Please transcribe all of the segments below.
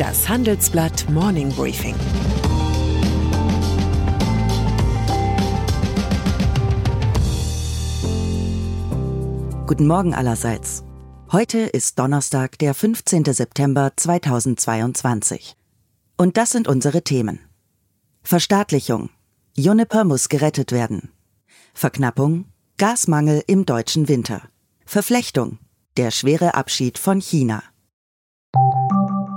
Das Handelsblatt Morning Briefing. Guten Morgen allerseits. Heute ist Donnerstag, der 15. September 2022. Und das sind unsere Themen. Verstaatlichung. Juniper muss gerettet werden. Verknappung. Gasmangel im deutschen Winter. Verflechtung. Der schwere Abschied von China.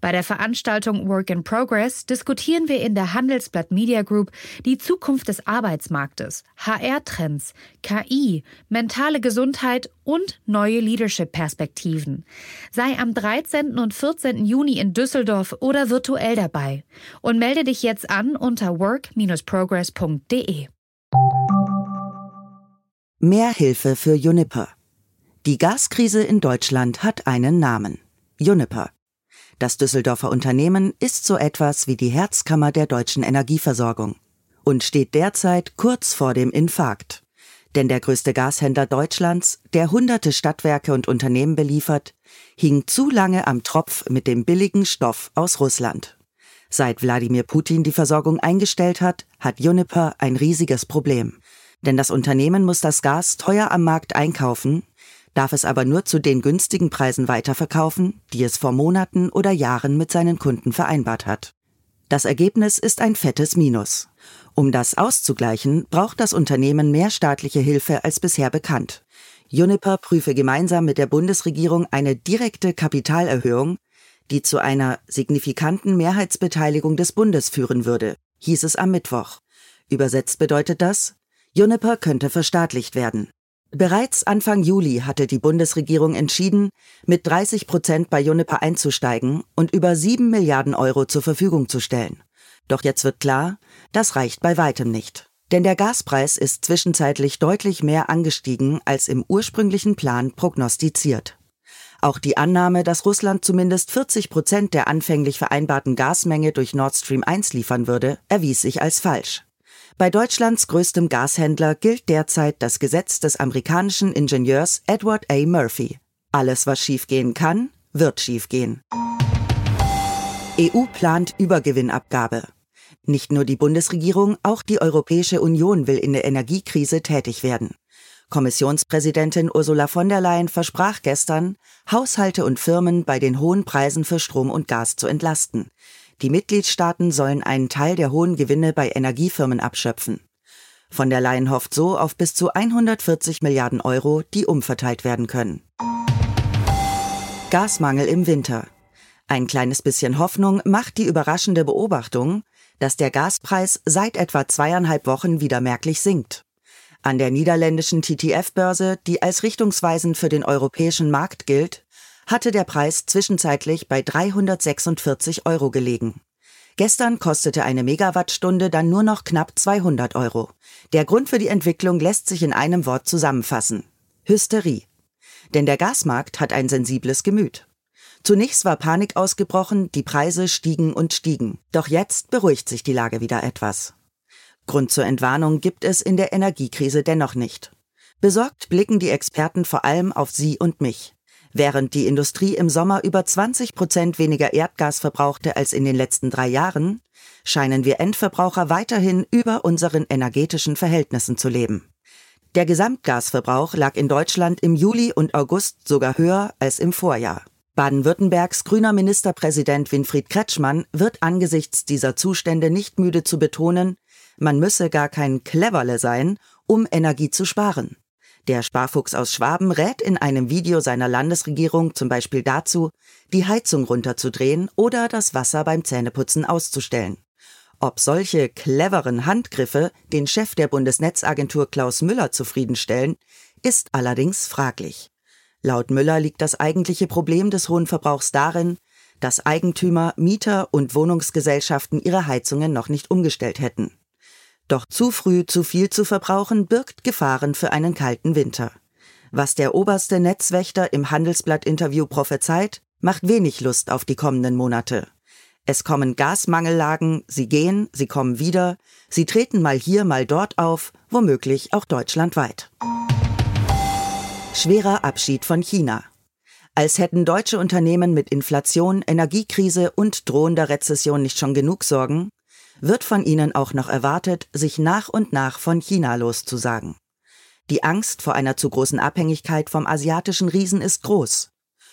Bei der Veranstaltung Work in Progress diskutieren wir in der Handelsblatt Media Group die Zukunft des Arbeitsmarktes, HR-Trends, KI, mentale Gesundheit und neue Leadership-Perspektiven. Sei am 13. und 14. Juni in Düsseldorf oder virtuell dabei und melde dich jetzt an unter work-progress.de. Mehr Hilfe für Juniper. Die Gaskrise in Deutschland hat einen Namen. Juniper. Das Düsseldorfer Unternehmen ist so etwas wie die Herzkammer der deutschen Energieversorgung und steht derzeit kurz vor dem Infarkt. Denn der größte Gashändler Deutschlands, der hunderte Stadtwerke und Unternehmen beliefert, hing zu lange am Tropf mit dem billigen Stoff aus Russland. Seit Wladimir Putin die Versorgung eingestellt hat, hat Juniper ein riesiges Problem. Denn das Unternehmen muss das Gas teuer am Markt einkaufen, darf es aber nur zu den günstigen Preisen weiterverkaufen, die es vor Monaten oder Jahren mit seinen Kunden vereinbart hat. Das Ergebnis ist ein fettes Minus. Um das auszugleichen, braucht das Unternehmen mehr staatliche Hilfe als bisher bekannt. Juniper prüfe gemeinsam mit der Bundesregierung eine direkte Kapitalerhöhung, die zu einer signifikanten Mehrheitsbeteiligung des Bundes führen würde, hieß es am Mittwoch. Übersetzt bedeutet das, Juniper könnte verstaatlicht werden. Bereits Anfang Juli hatte die Bundesregierung entschieden, mit 30 Prozent bei Juniper einzusteigen und über 7 Milliarden Euro zur Verfügung zu stellen. Doch jetzt wird klar, das reicht bei weitem nicht. Denn der Gaspreis ist zwischenzeitlich deutlich mehr angestiegen als im ursprünglichen Plan prognostiziert. Auch die Annahme, dass Russland zumindest 40 Prozent der anfänglich vereinbarten Gasmenge durch Nord Stream 1 liefern würde, erwies sich als falsch. Bei Deutschlands größtem Gashändler gilt derzeit das Gesetz des amerikanischen Ingenieurs Edward A. Murphy. Alles, was schiefgehen kann, wird schiefgehen. EU plant Übergewinnabgabe. Nicht nur die Bundesregierung, auch die Europäische Union will in der Energiekrise tätig werden. Kommissionspräsidentin Ursula von der Leyen versprach gestern, Haushalte und Firmen bei den hohen Preisen für Strom und Gas zu entlasten. Die Mitgliedstaaten sollen einen Teil der hohen Gewinne bei Energiefirmen abschöpfen. Von der Leyen hofft so auf bis zu 140 Milliarden Euro, die umverteilt werden können. Gasmangel im Winter. Ein kleines bisschen Hoffnung macht die überraschende Beobachtung, dass der Gaspreis seit etwa zweieinhalb Wochen wieder merklich sinkt. An der niederländischen TTF-Börse, die als richtungsweisend für den europäischen Markt gilt, hatte der Preis zwischenzeitlich bei 346 Euro gelegen. Gestern kostete eine Megawattstunde dann nur noch knapp 200 Euro. Der Grund für die Entwicklung lässt sich in einem Wort zusammenfassen. Hysterie. Denn der Gasmarkt hat ein sensibles Gemüt. Zunächst war Panik ausgebrochen, die Preise stiegen und stiegen. Doch jetzt beruhigt sich die Lage wieder etwas. Grund zur Entwarnung gibt es in der Energiekrise dennoch nicht. Besorgt blicken die Experten vor allem auf Sie und mich. Während die Industrie im Sommer über 20 Prozent weniger Erdgas verbrauchte als in den letzten drei Jahren, scheinen wir Endverbraucher weiterhin über unseren energetischen Verhältnissen zu leben. Der Gesamtgasverbrauch lag in Deutschland im Juli und August sogar höher als im Vorjahr. Baden-Württembergs grüner Ministerpräsident Winfried Kretschmann wird angesichts dieser Zustände nicht müde zu betonen, man müsse gar kein Cleverle sein, um Energie zu sparen. Der Sparfuchs aus Schwaben rät in einem Video seiner Landesregierung zum Beispiel dazu, die Heizung runterzudrehen oder das Wasser beim Zähneputzen auszustellen. Ob solche cleveren Handgriffe den Chef der Bundesnetzagentur Klaus Müller zufriedenstellen, ist allerdings fraglich. Laut Müller liegt das eigentliche Problem des hohen Verbrauchs darin, dass Eigentümer, Mieter und Wohnungsgesellschaften ihre Heizungen noch nicht umgestellt hätten. Doch zu früh zu viel zu verbrauchen birgt Gefahren für einen kalten Winter. Was der oberste Netzwächter im Handelsblatt-Interview prophezeit, macht wenig Lust auf die kommenden Monate. Es kommen Gasmangellagen, sie gehen, sie kommen wieder, sie treten mal hier, mal dort auf, womöglich auch deutschlandweit. Schwerer Abschied von China. Als hätten deutsche Unternehmen mit Inflation, Energiekrise und drohender Rezession nicht schon genug Sorgen, wird von ihnen auch noch erwartet, sich nach und nach von China loszusagen. Die Angst vor einer zu großen Abhängigkeit vom asiatischen Riesen ist groß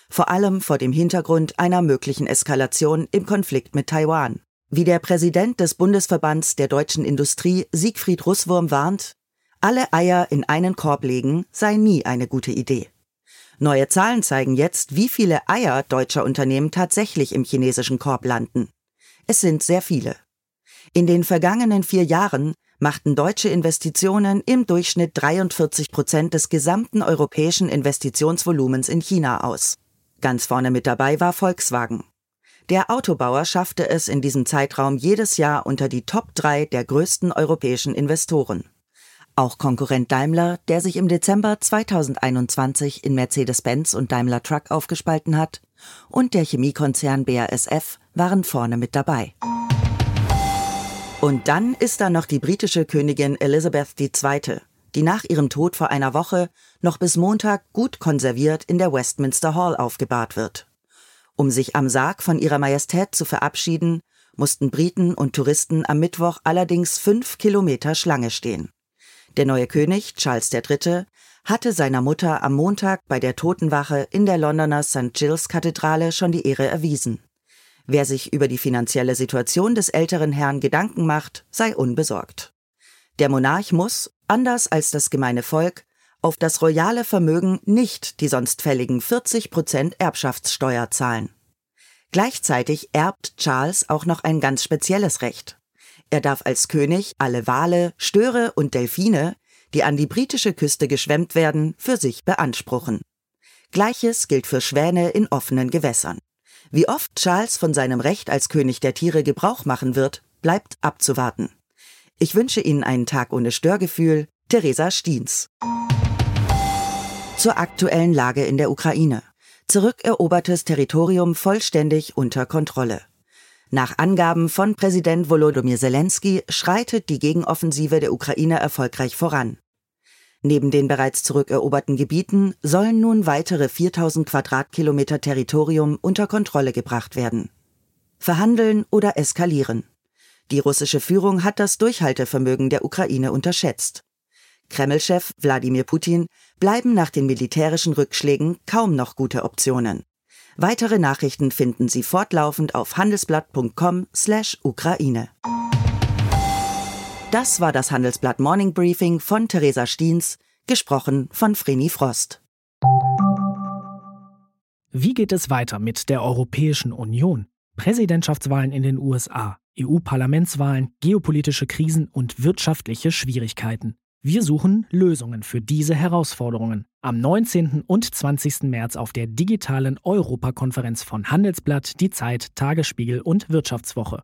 vor allem vor dem Hintergrund einer möglichen Eskalation im Konflikt mit Taiwan. Wie der Präsident des Bundesverbands der deutschen Industrie Siegfried Russwurm warnt, alle Eier in einen Korb legen sei nie eine gute Idee. Neue Zahlen zeigen jetzt, wie viele Eier deutscher Unternehmen tatsächlich im chinesischen Korb landen. Es sind sehr viele. In den vergangenen vier Jahren machten deutsche Investitionen im Durchschnitt 43 Prozent des gesamten europäischen Investitionsvolumens in China aus. Ganz vorne mit dabei war Volkswagen. Der Autobauer schaffte es in diesem Zeitraum jedes Jahr unter die Top 3 der größten europäischen Investoren. Auch Konkurrent Daimler, der sich im Dezember 2021 in Mercedes-Benz und Daimler Truck aufgespalten hat, und der Chemiekonzern BASF waren vorne mit dabei. Und dann ist da noch die britische Königin Elizabeth II., die nach ihrem Tod vor einer Woche noch bis Montag gut konserviert in der Westminster Hall aufgebahrt wird. Um sich am Sarg von ihrer Majestät zu verabschieden, mussten Briten und Touristen am Mittwoch allerdings fünf Kilometer Schlange stehen. Der neue König, Charles III., hatte seiner Mutter am Montag bei der Totenwache in der Londoner St. Giles Kathedrale schon die Ehre erwiesen. Wer sich über die finanzielle Situation des älteren Herrn Gedanken macht, sei unbesorgt. Der Monarch muss, anders als das gemeine Volk, auf das royale Vermögen nicht die sonst fälligen 40 Prozent Erbschaftssteuer zahlen. Gleichzeitig erbt Charles auch noch ein ganz spezielles Recht. Er darf als König alle Wale, Störe und Delfine, die an die britische Küste geschwemmt werden, für sich beanspruchen. Gleiches gilt für Schwäne in offenen Gewässern. Wie oft Charles von seinem Recht als König der Tiere Gebrauch machen wird, bleibt abzuwarten. Ich wünsche Ihnen einen Tag ohne Störgefühl. Theresa Stiens. Zur aktuellen Lage in der Ukraine. Zurückerobertes Territorium vollständig unter Kontrolle. Nach Angaben von Präsident Volodymyr Zelensky schreitet die Gegenoffensive der Ukraine erfolgreich voran. Neben den bereits zurückeroberten Gebieten sollen nun weitere 4000 Quadratkilometer Territorium unter Kontrolle gebracht werden. Verhandeln oder eskalieren. Die russische Führung hat das Durchhaltevermögen der Ukraine unterschätzt. Kreml-Chef Wladimir Putin bleiben nach den militärischen Rückschlägen kaum noch gute Optionen. Weitere Nachrichten finden Sie fortlaufend auf handelsblatt.com/ukraine. Das war das Handelsblatt Morning Briefing von Theresa Stiens, gesprochen von Vreni Frost. Wie geht es weiter mit der Europäischen Union? Präsidentschaftswahlen in den USA, EU-Parlamentswahlen, geopolitische Krisen und wirtschaftliche Schwierigkeiten. Wir suchen Lösungen für diese Herausforderungen. Am 19. und 20. März auf der digitalen Europakonferenz von Handelsblatt, Die Zeit, Tagesspiegel und Wirtschaftswoche.